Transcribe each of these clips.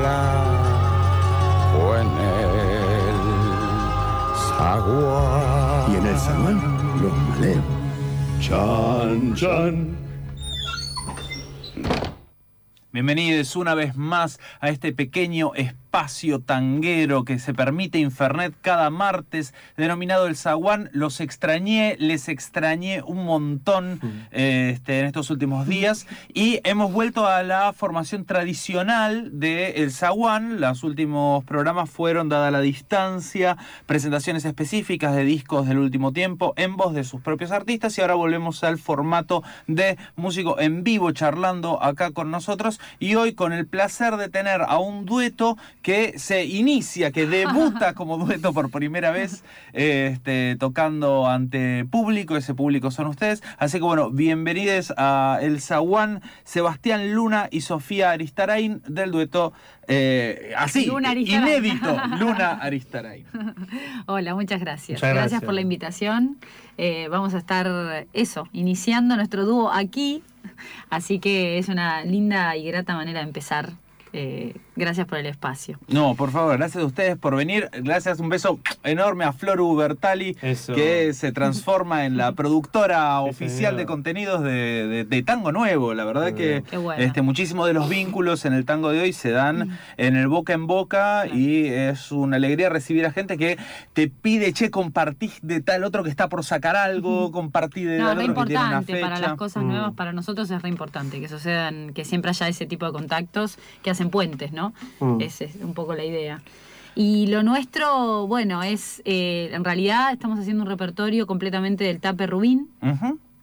Y flaco en el zaguán. Y en el zaguán, los maleos. Chan, chan. Bienvenidos una vez más a este pequeño espacio tanguero que se permite Infernet cada martes, denominado El Zaguán. Los extrañé, les extrañé un montón eh, este, en estos últimos días. Y hemos vuelto a la formación tradicional de El Zaguán. Los últimos programas fueron, dada la distancia, presentaciones específicas de discos del último tiempo en voz de sus propios artistas. Y ahora volvemos al formato de músico en vivo charlando acá con nosotros. Y hoy con el placer de tener a un dueto que se inicia, que debuta como dueto por primera vez, este, tocando ante público, ese público son ustedes. Así que bueno, bienvenidos a El Zaguán, Sebastián Luna y Sofía Aristarain del dueto eh, así, Luna Aristarain. inédito, Luna Aristarain. Hola, muchas gracias. Muchas gracias. gracias. por la invitación. Eh, vamos a estar, eso, iniciando nuestro dúo aquí. Así que es una linda y grata manera de empezar. Eh, gracias por el espacio. No, por favor, gracias a ustedes por venir. Gracias, un beso enorme a Floru Bertali, Eso. que se transforma en la productora oficial de contenidos de, de- de Tango Nuevo. La verdad Muy que bueno. este, muchísimos de los vínculos en el tango de hoy se dan en el boca en boca y es una alegría recibir a gente que te pide, che, compartís de tal otro que está por sacar algo, compartí de No, tal es re otro que tiene una importante para fecha. las cosas Mm. nuevas, para nosotros es re importante que sucedan, que siempre haya ese tipo de contactos que hacen puentes, ¿no? Mm. Esa es un poco la idea. Y lo nuestro, bueno, es, eh, en realidad estamos haciendo un repertorio completamente del Tape Rubín,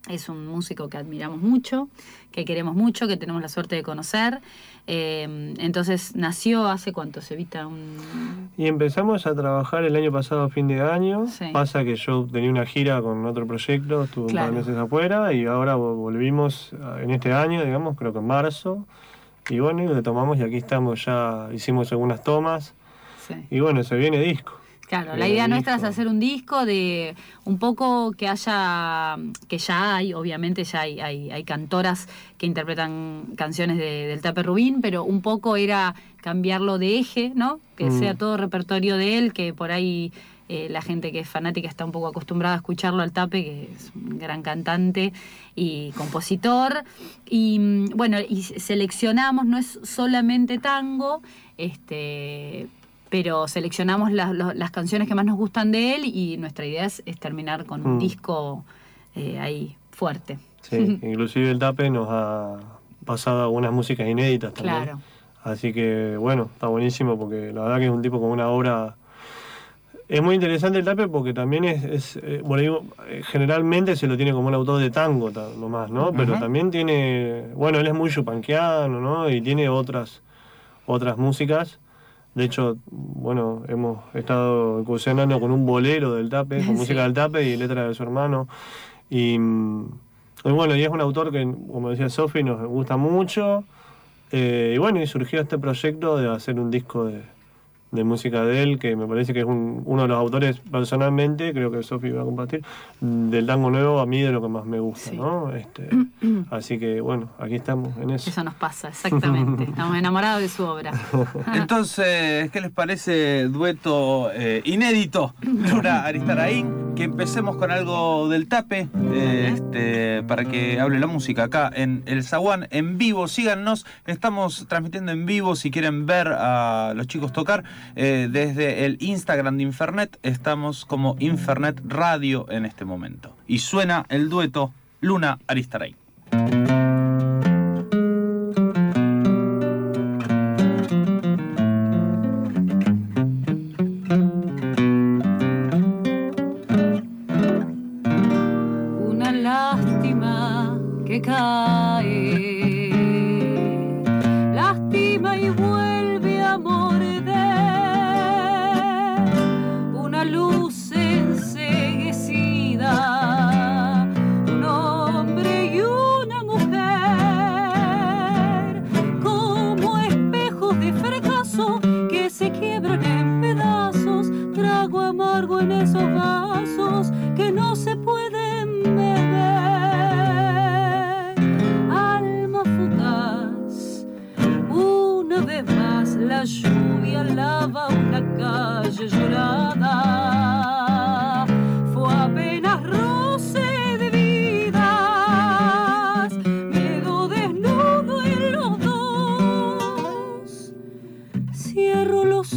es un músico que admiramos mucho, que queremos mucho, que tenemos la suerte de conocer. Eh, entonces nació hace cuánto, se evita un... Y empezamos a trabajar el año pasado, fin de año. Sí. Pasa que yo tenía una gira con otro proyecto, estuve Claro. un par de meses afuera y ahora vo- volvimos a- en este año, digamos, creo que en marzo. Y bueno, y lo tomamos y aquí estamos ya, hicimos algunas tomas sí. y bueno, se viene disco. Claro, la idea nuestra es hacer un disco de un poco que haya, que ya hay, obviamente ya hay, hay, hay cantoras que interpretan canciones de- del Tape Rubín, pero un poco era cambiarlo de eje, ¿no? Que Mm. sea todo repertorio de él, que por ahí eh, la gente que es fanática está un poco acostumbrada a escucharlo al Tape, que es un gran cantante y compositor. Y mm, bueno, y seleccionamos, no es solamente tango, este pero seleccionamos las- las canciones que más nos gustan de él y nuestra idea es, es terminar con un Mm. disco eh, ahí fuerte. Sí, inclusive el Tape nos ha pasado algunas músicas inéditas también. Claro. Así que bueno, está buenísimo porque la verdad que es un tipo con una obra... Es muy interesante el Tape porque también es, es, eh, eh, generalmente se lo tiene como un autor de tango ta- nomás, ¿no? Pero también tiene, bueno, él es muy chupanquiano, ¿no? Y tiene otras, otras músicas. De hecho, bueno, hemos estado incursionando con un bolero del Tape, con Sí. música del Tape y letra de su hermano. Y, y bueno, y es un autor que, como decía Sofi, nos gusta mucho. Eh, y bueno, y surgió este proyecto de hacer un disco de, de música de él, que me parece que es un- uno de los autores personalmente, creo que Sofi va a compartir, del tango nuevo, a mí de lo que más me gusta, Sí. ¿no? Este, así que bueno, aquí estamos en eso. Eso nos pasa, exactamente. Estamos enamorados de su obra. Entonces, ¿qué les parece dueto eh, inédito? Luna Aristarain, que empecemos con algo del tape, eh, este, para que hable la música acá en El Zaguán, en vivo. Síganos, estamos transmitiendo en vivo si quieren ver a los chicos tocar. eh, desde el Instagram de Infernet, estamos como Infernet Radio en este momento. Y suena el dueto Luna Aristarain. Lástima que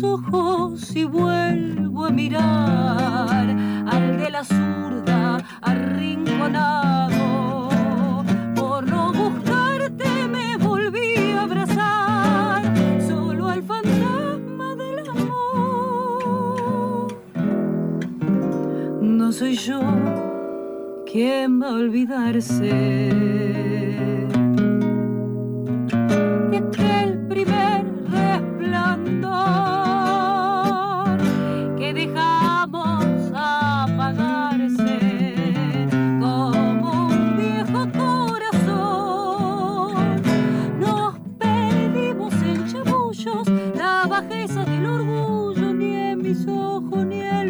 ojos y vuelvo a mirar al de la zurda arrinconado. Por no buscarte me volví a abrazar solo al fantasma del amor. No soy yo quien va a olvidarse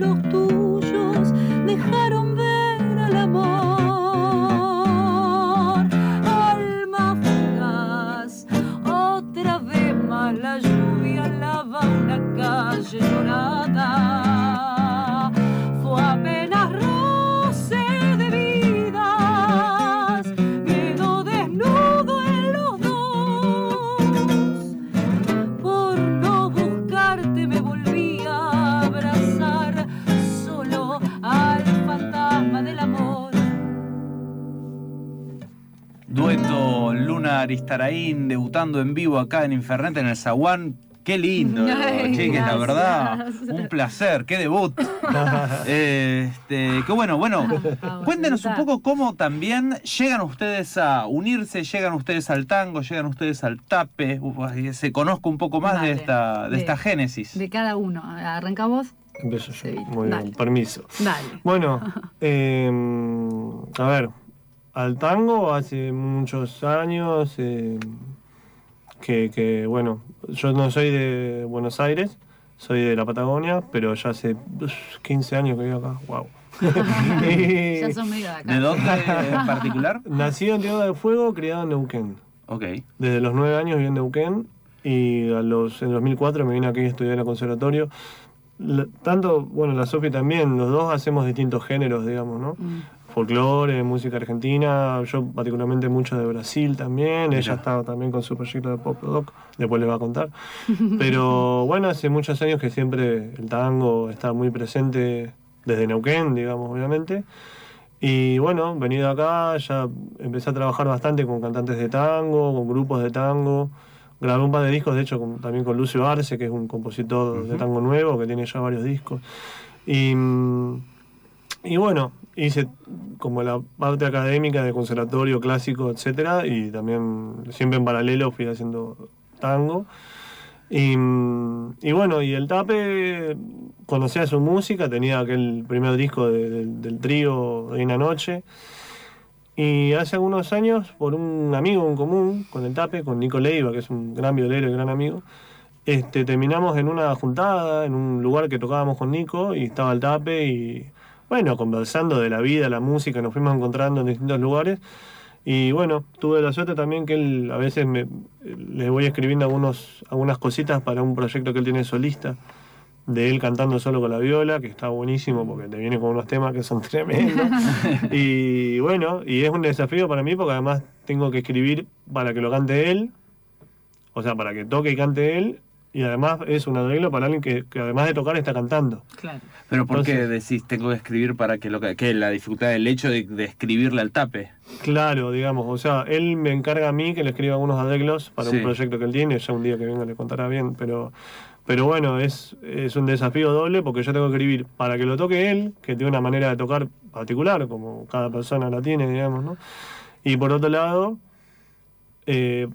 los tuyos dejaron Luna Aristarain debutando en vivo acá en Infernet en el Zaguán. Qué lindo, Ay, chiques, la verdad. Un placer, qué debut. este, qué bueno, bueno. Vamos, Cuéntenos un poco cómo también llegan ustedes a unirse, llegan ustedes al tango, llegan ustedes al tape. Se conozca un poco más de esta, de De- esta génesis. De cada uno. Arranca vos. Empiezo yo. Muy dale. bien, permiso. Dale. Bueno, eh, a ver, al tango hace muchos años eh, que, que, bueno, yo no soy de Buenos Aires, soy de la Patagonia, pero ya hace uf, 15 años que vivo acá, wow. ya son medio de acá. ¿De dónde en particular? Nacido en Tierra del Fuego, criado en Neuquén. Ok. Desde los 9 años viví en Neuquén y a los, en 2004 me vine aquí a estudiar al conservatorio. La- tanto, bueno, la Sofi también, los dos hacemos distintos géneros, digamos, ¿no? Mm. Folclore, música argentina, yo particularmente mucho de Brasil también, ella está también con su proyecto de pop rock, después les va a contar. Pero bueno, hace muchos años que siempre el tango está muy presente desde Neuquén, digamos, obviamente. Y bueno, venido acá, ya empecé a trabajar bastante con cantantes de tango, con grupos de tango. Grabé un par de discos, de hecho, con- también con Lucio Arce, que es un compositor de tango nuevo, que tiene ya varios discos. Y, mm, y bueno, hice como la parte académica de conservatorio clásico, etcétera, y también siempre en paralelo fui haciendo tango. Y, mm, bueno, y el Tape conocía su música, tenía aquel primer disco de- del- del trío de una noche. Y hace algunos años, por un amigo en común con el Tape, con Nico Leiva, que es un gran violero y gran amigo, este, terminamos en una juntada, en un lugar que tocábamos con Nico, y estaba el Tape, y bueno, conversando de la vida, la música, nos fuimos encontrando en distintos lugares. Y bueno, tuve la suerte también que él a veces me, le voy escribiendo algunos, algunas cositas para un proyecto que él tiene solista, de él cantando solo con la viola, que está buenísimo porque te viene con unos temas que son tremendos. y bueno, y es un desafío para mí porque además tengo que escribir para que lo cante él, o sea, para que toque y cante él, y además es un arreglo para alguien que, que además de tocar está cantando. Claro. Pero ¿por qué decís tengo que escribir para que lo que, que la dificultad del hecho de, de escribirle al tape? Claro, digamos, o sea, él me encarga a mí que le escriba algunos arreglos para Sí. un proyecto que él tiene, ya un día que venga le contará bien, pero, pero bueno, es, es un desafío doble porque yo tengo que escribir para que lo toque él, que tiene una manera de tocar particular, como cada persona la tiene, digamos, ¿no? Y por otro lado, eh,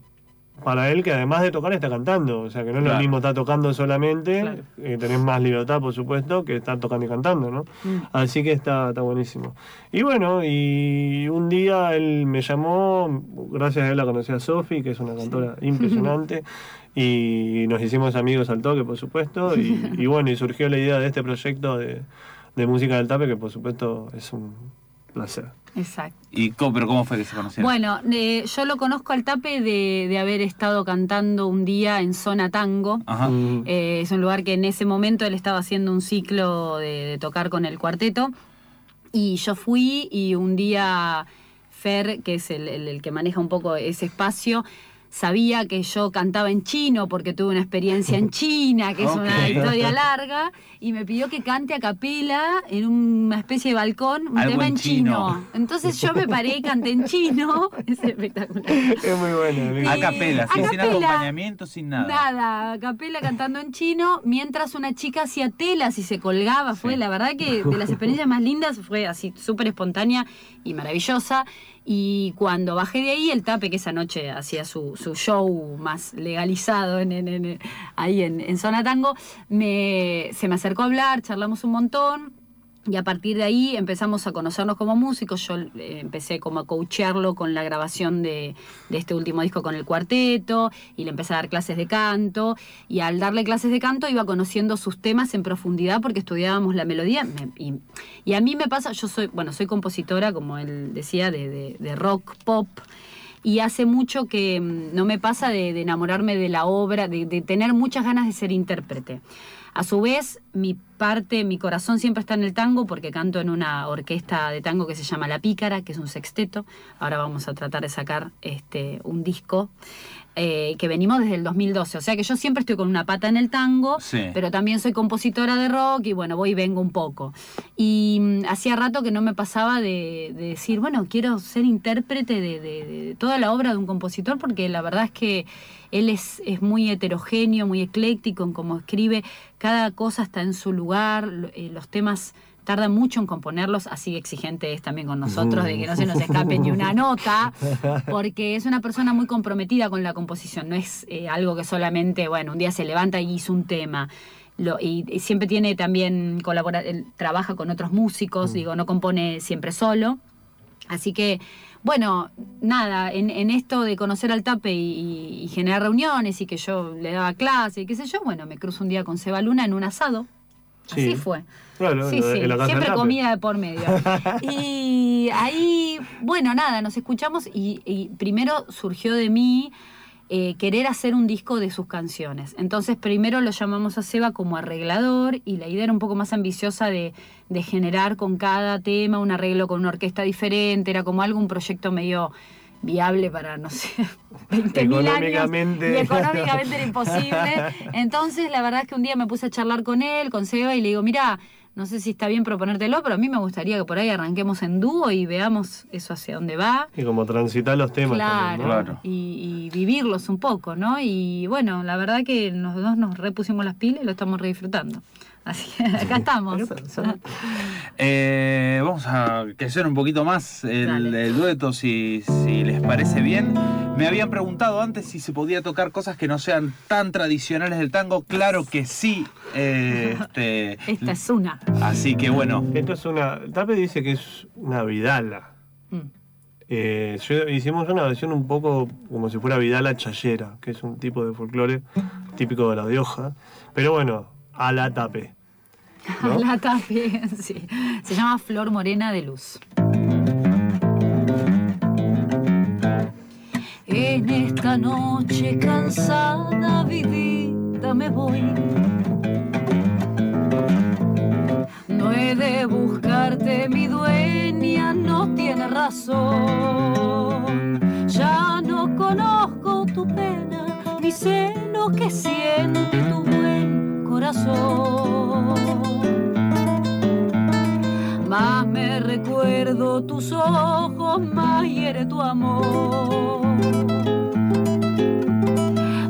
para él que además de tocar está cantando. O sea, que no es lo mismo estar tocando solamente, Claro. eh, tenés más libertad, por supuesto, que estar tocando y cantando, ¿no? Mm. Así que está, está buenísimo. Y bueno, y un día él me llamó, gracias a él la conocí a Sofi, que es una cantora impresionante, y nos hicimos amigos al toque, por supuesto, y, y bueno, y surgió la idea de este proyecto de, de música del tape, que por supuesto es un placer. Exacto. ¿Y cómo, pero cómo fue que se conocieron? Bueno, eh, yo lo conozco al tape de, de haber estado cantando un día en Zona Tango. Ajá. Mm. Eh, es un lugar que en ese momento él estaba haciendo un ciclo de, de tocar con el cuarteto. Y yo fui y un día Fer, que es el, el- el que maneja un poco ese espacio, sabía que yo cantaba en chino porque tuve una experiencia en China, que es una historia larga, y me pidió que cante a capela en una especie de balcón un Algo tema en chino. chino. Entonces yo me paré y canté en chino. Es espectacular. Es muy bueno. A Y- capela, a sin, sin acompañamiento, sin nada. Nada, a capela cantando en chino, mientras una chica hacía telas y se colgaba. Fue Sí. la verdad que de las experiencias más lindas, fue así súper espontánea y maravillosa. Y cuando bajé de ahí, el tape que esa noche hacía su, su show más legalizado en, en- ahí en, en Zona Tango, me, se me acercó a hablar, charlamos un montón. Y a partir de ahí empezamos a conocernos como músicos. Yo eh, empecé como a coachearlo con la grabación de, este último disco con el cuarteto y le empecé a dar clases de canto. Y al darle clases de canto iba conociendo sus temas en profundidad porque estudiábamos la melodía. Me- y, a mí me pasa, yo soy, bueno, soy compositora, como él decía, de, rock, pop. Y hace mucho que mm, no me pasa de, enamorarme de la obra, de tener muchas ganas de ser intérprete. A su vez, mi parte, mi corazón siempre está en el tango porque canto en una orquesta de tango que se llama La Pícara, que es un sexteto. Ahora vamos a tratar de sacar este, un disco eh, que venimos desde el 2012. O sea que yo siempre estoy con una pata en el tango, Sí. pero también soy compositora de rock y bueno, voy y vengo un poco. Y mm, hacía rato que no me pasaba de, de decir, bueno, quiero ser intérprete de, de- de toda la obra de un compositor porque la verdad es que él es, es muy heterogéneo, muy ecléctico en cómo escribe, cada cosa está en su lugar, eh, los temas tardan mucho en componerlos, así exigente es también con nosotros, de que no se nos escape ni una nota, porque es una persona muy comprometida con la composición, no es eh, algo que solamente, bueno, un día se levanta y hizo un tema. Lo- y, y siempre tiene también colabora, él trabaja con otros músicos, digo, no compone siempre solo. Así que, bueno, nada, en, en esto de conocer al tape y, y- y generar reuniones y que yo le daba clase y qué sé yo, bueno, me cruzo un día con Seba Luna en un asado. Así Sí. fue. Claro, Sí, sí, siempre comida de por medio. Y ahí, bueno, nada, nos escuchamos y, y primero surgió de mí eh, querer hacer un disco de sus canciones. Entonces primero lo llamamos a Seba como arreglador y la idea era un poco más ambiciosa de, de generar con cada tema un arreglo con una orquesta diferente, era como algo, un proyecto medio viable para, no sé, 20.000 años. Económicamente. Y económicamente era imposible. Entonces, la verdad es que un día me puse a charlar con él, con Seba, y le digo, mira, no sé si está bien proponértelo, pero a mí me gustaría que por ahí arranquemos en dúo y veamos eso hacia dónde va. Y como transitar los temas. Claro, también, ¿no? Claro. Y, y vivirlos un poco, ¿no? Y bueno, la verdad que los dos nos repusimos las pilas y lo estamos re disfrutando. Así que acá estamos. Eh, vamos a crecer un poquito más el, dueto, si, si les parece bien. Me habían preguntado antes si se podía tocar cosas que no sean tan tradicionales del tango. Claro que sí. eh, este, Esta es una. así que bueno, Esto es una. Tape dice que es una vidala. Mm. Eh, yo- hicimos una versión un poco como si fuera vidala chayera, que es un tipo de folclore típico de la Rioja. Pero bueno, a la tape. ¿no? La tape, sí. Se llama Flor Morena de Luz. En esta noche cansada, vivida me voy. No he de buscarte, mi dueña no tiene razón. Ya no conozco tu pena, ni sé lo que siente tu más me recuerdo tus ojos, más hiere tu amor.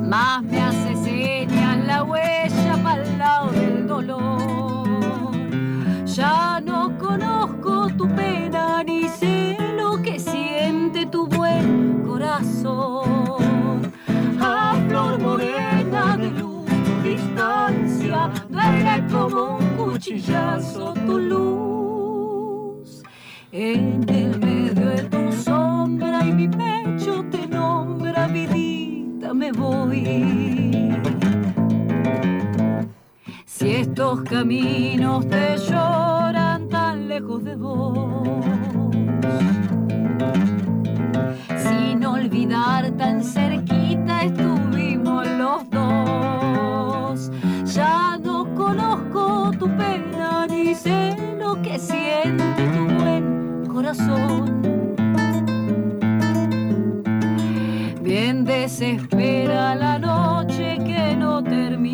Más me hace señas la huella para el lado del dolor. Ya no conozco tu pena ni sé lo que siente tu buen corazón. A flor morena de luz cristal corazón tu luz. En el medio de tu sombra y mi pecho te nombra, vidita, me voy. Si estos caminos te lloran tan lejos de vos, sin olvidar tan cerquita estuvimos los dos. Sé lo que siente tu buen corazón. Bien desespera la noche que no terminó.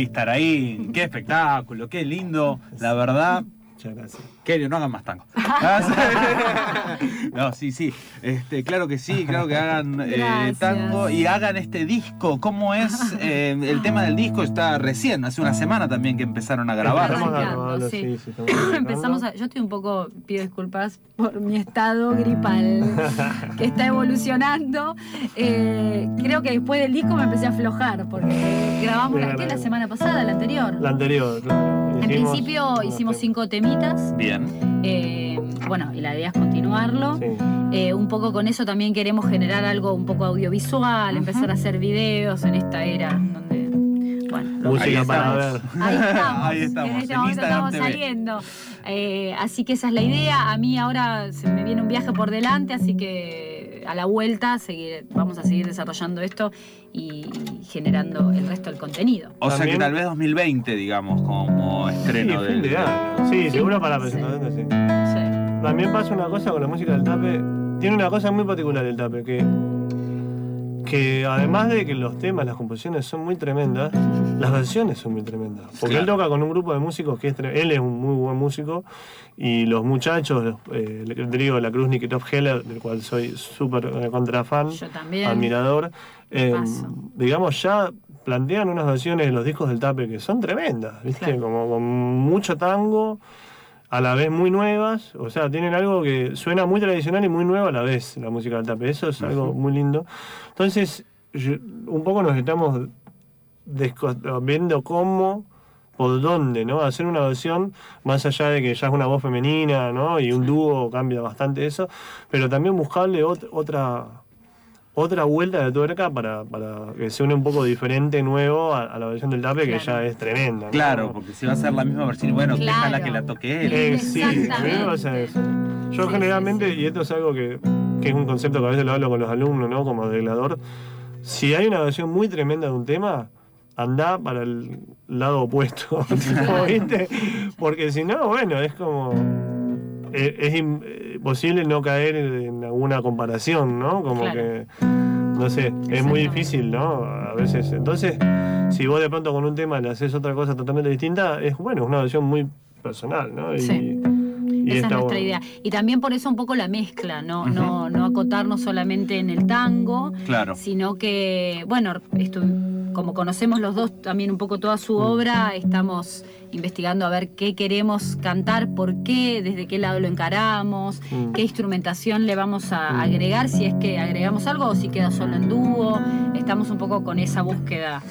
Luna Aristarain, qué espectáculo, qué lindo, la verdad. Muchas gracias. Kelly, no hagan más tango. no, sí, sí. Este, claro que sí, claro que hagan eh, tango y hagan este disco. ¿Cómo es? Eh, el tema del disco está recién, hace una semana también que empezaron a grabar. Estamos sí. sí, sí. Empezamos a, yo estoy un poco, pido disculpas por mi estado gripal, que está evolucionando. Eh, creo que después del disco me empecé a aflojar, porque grabamos la, la semana pasada, la anterior. La anterior, claro. En Hicimos principio hicimos cinco temitas. Bien. eh, bueno, y la idea es continuarlo. Sí. Eh, un poco con eso también queremos generar algo un poco audiovisual, empezar a hacer videos en esta era donde, bueno, Ahí para estamos. ver. Ahí estamos. Ahí estamos, En este en momento Instagram estamos TV. saliendo. Eh, así que esa es la idea. A mí ahora se me viene un viaje por delante, así que a la vuelta seguir, vamos a seguir desarrollando esto y generando el resto del contenido. O sea que tal vez 2020, digamos, como Sí, estreno fin del. de año. Sí, seguro para la sí. presentación, sí. Sí. También pasa una cosa con la música del tape. Tiene una cosa muy particular el tape, que, que además de que los temas, las composiciones son muy tremendas, las versiones son muy tremendas. Porque él toca con un grupo de músicos que es él es un muy buen músico y los muchachos, los, eh, Rodrigo La Cruz, Nikitov Heller, del cual soy súper eh, contra fan, Yo también. admirador, eh, digamos ya plantean unas versiones de los discos del tape que son tremendas, ¿viste? Claro. Como con mucho tango, a la vez muy nuevas, o sea, tienen algo que suena muy tradicional y muy nuevo a la vez, la música del tape, eso es algo muy lindo. Entonces, yo- un poco nos estamos viendo cómo, por dónde, ¿no? Hacer una versión, más allá de que ya es una voz femenina, ¿no? Y un dúo cambia bastante eso, pero también buscarle ot- otra otra vuelta de tuerca para, para que suene un poco diferente, nuevo a, a la versión del tape, que Claro. ya es tremenda. ¿no? Claro, porque si va a ser la misma versión, bueno, Claro. déjala que la toque él. Eh, sí, a eso. Yo Sí, generalmente, sí, sí. y esto es algo que, que es un concepto que a veces lo hablo con los alumnos, ¿no? Como arreglador, si hay una versión muy tremenda de un tema, anda para el lado opuesto, ¿viste? Porque si no, bueno, es como... eh, Es imposible no caer en alguna comparación, ¿no? Como Claro. que, no sé, es muy difícil, ¿no? A veces. Entonces, si vos de pronto con un tema le haces otra cosa totalmente distinta, es bueno, es una versión muy personal, ¿no? Y, Sí. y Esa es nuestra bueno. idea. Y también por eso un poco la mezcla, no, no, no acotarnos solamente en el tango, Claro. sino que, bueno, esto, como conocemos los dos también un poco toda su obra, estamos investigando a ver qué queremos cantar, por qué, desde qué lado lo encaramos, qué instrumentación le vamos a agregar, si es que agregamos algo o si queda solo en dúo. Estamos un poco con esa búsqueda,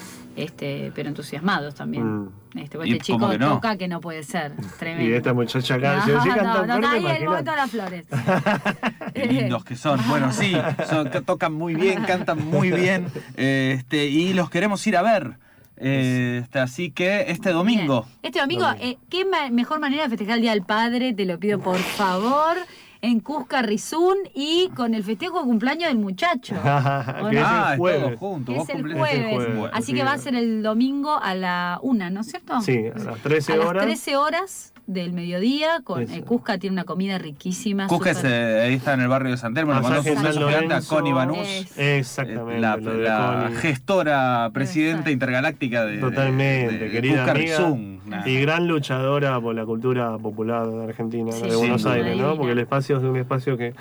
este, pero entusiasmados también. Mm. Este, Y este chico ¿cómo que no? toca que no puede ser, tremendo. Y esta muchacha acá, No, si no, canta no, ahí el momento de las flores. Qué lindos que son. Bueno, sí, son- tocan muy bien, cantan muy bien. Este, y los queremos ir a ver. Eh, así que este domingo. Bien. Este domingo, eh, ¿qué ma- mejor manera de festejar el Día del Padre? Te lo pido por favor. En Cusca Rizún y con el festejo de cumpleaños del muchacho. que es ah, el es jueves. todo junto. Vos Es el jueves. jueves. Así Sí. que va a ser el domingo a la una, ¿no es cierto? Sí, a las 13 a las horas. 13 horas del mediodía. Con, eh, Cusca tiene una comida riquísima. Cusca es, súper- eh, ahí está en el barrio de San Telmo, San. Connie Banús. Es- Exactamente. Eh, La, lo de gestora, presidenta Exacto. intergaláctica de, de- Totalmente, de querida Cusca amiga. Y gran luchadora por la cultura popular de Argentina, Sí, de Buenos. Aires, ¿no? Porque el espacio es un espacio que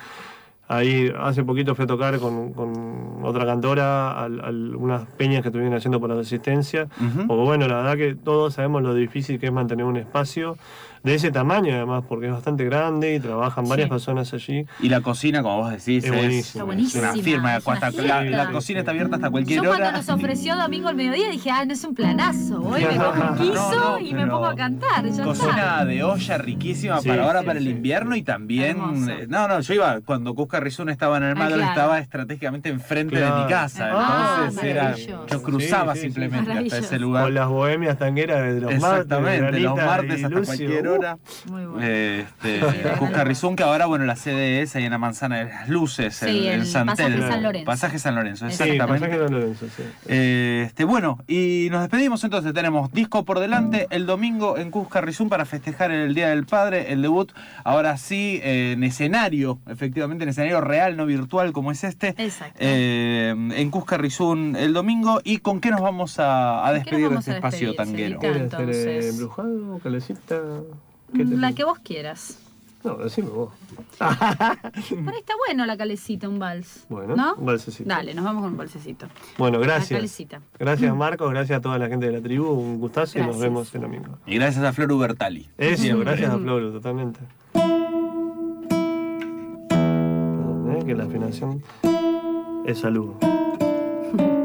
ahí hace poquito fui a tocar con, con otra cantora al- al- unas peñas que estuvieron haciendo por la resistencia. Porque bueno, la verdad que todos sabemos lo difícil que es mantener un espacio de ese tamaño además, porque es bastante grande y trabajan varias Sí. personas allí. Y la cocina, como vos decís, Es es, buenísima. Está buenísima, una firma. es una Hasta- fiesta. la, la cocina está abierta hasta cualquier Yo cuando hora. nos ofreció domingo al mediodía dije, ah, no es un planazo. Voy, me un quiso no, y me pongo a cantar. Ya Cocina está. de olla riquísima Sí, para ahora, sí, para el invierno y también. Hermoso. eh, no, no, yo iba cuando Cusca Rizún estaba en el Ah, Madrid, claro. estaba estratégicamente enfrente de mi casa. Ah, entonces era. Yo cruzaba Sí, sí, sí. simplemente hasta ese lugar. Con las bohemias tangueras de los martes. Exactamente, de los martes hasta Lucio. Cualquier Uh. Muy bueno. Este, que ahora, bueno, la sede es ahí en la manzana de las luces, Sí, en, en el San pasaje. San Lorenzo. Pasaje San Lorenzo, Sí, Sí, exactamente. pasaje de Lorenzo, sí. Eh, Este, bueno, y nos despedimos entonces. Tenemos disco por delante el domingo en Cusca Rizún para festejar el Día del Padre, el debut. Ahora sí, eh, en escenario, efectivamente, en escenario real, no virtual como es este. Exacto. eh, en Cusca Rizún el domingo. ¿Y con qué nos vamos a, a ¿Con qué nos despedir de este espacio tanguero? Eh, Entonces- embrujado, calecita? ¿Qué te La que vos quieras. No, decime vos. Por ahí está bueno la calecita, un vals. Bueno, ¿no? un balsecito. Dale, nos vamos con un balsecito. Bueno, La gracias. calecita. Gracias Marcos, gracias a toda la gente de la tribu, un gustazo y nos vemos el domingo. Y gracias a Flor Ubertali. Eso, Siempre. gracias a Floro, totalmente. Perdón, ¿eh? que la afinación es salud.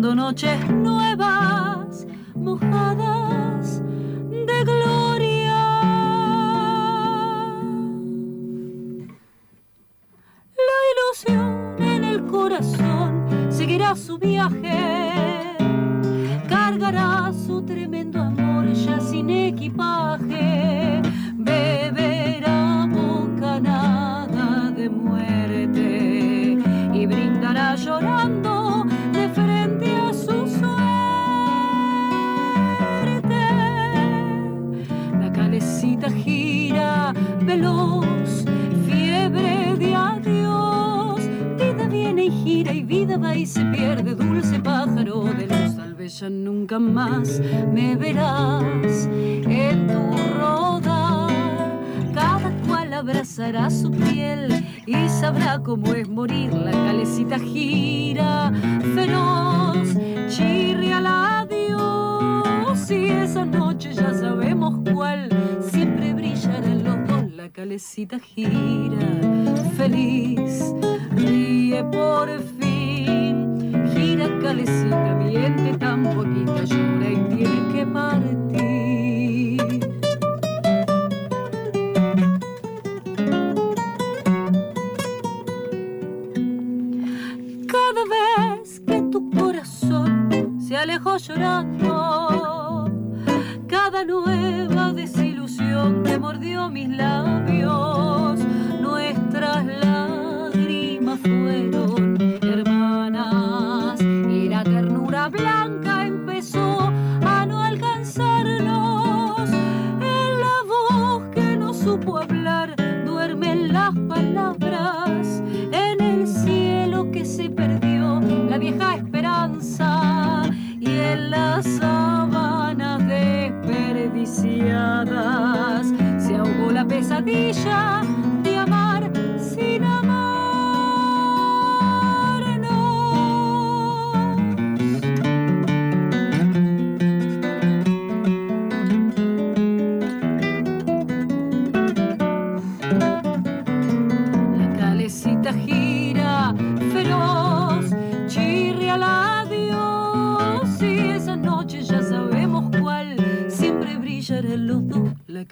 noches nuevas, mojadas de gloria. La ilusión en el corazón seguirá su viaje, cargará su tremendo amor ya sin equipaje, y se pierde, dulce pájaro de luz. Tal vez ya nunca más me verás en tu rodar. Cada cual abrazará su piel y sabrá cómo es morir. La calecita gira feroz, chirria la adiós. Y esa noche ya sabemos cuál siempre brillarán los dos. La calecita gira feliz, ríe por fin. Gira calecita, miente tan poquito, llora y tiene que partir. Cada vez que tu corazón se alejó llorando, cada nueva desilusión que mordió mis labios,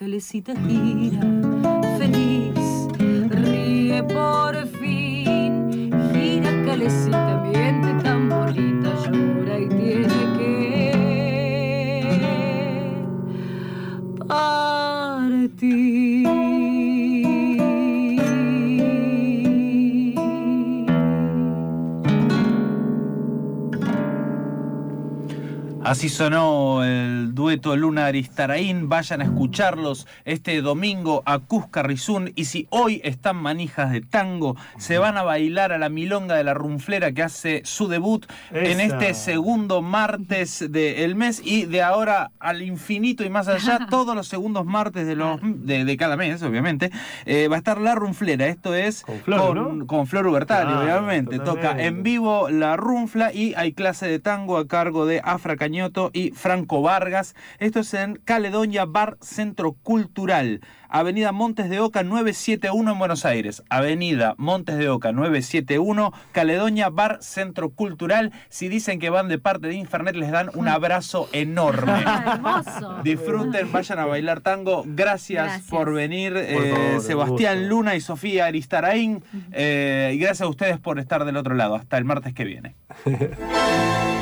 calecita gira feliz, ríe por fin, gira calecita, miente Así sonó el dueto Luna Aristaraín. Vayan a escucharlos este domingo a Cuscarrizún. Y si hoy están manijas de tango, se van a bailar a la milonga de la Runflera que hace su debut en este segundo martes del mes. Y de ahora al infinito y más allá, todos los segundos martes de, los, de, de cada mes, obviamente, eh, va a estar la Runflera. Esto es Con Flor, con, ¿no? con Flor Ubertali, Claro, obviamente. Toca en vivo la Runfla y hay clase de tango a cargo de Afra Cañoto y Franco Vargas. Esto es en Caledonia Bar Centro Cultural, Avenida Montes de Oca 971 en Buenos Aires. Avenida Montes de Oca 971, Caledonia Bar Centro Cultural. Si dicen que van de parte de Infernet, les dan un abrazo enorme. Hermoso. Disfruten, vayan a bailar tango. Gracias, Gracias. por venir, eh, favor, Sebastián. Luna y Sofía Aristarain. Eh, y gracias a ustedes por estar del otro lado. Hasta el martes que viene.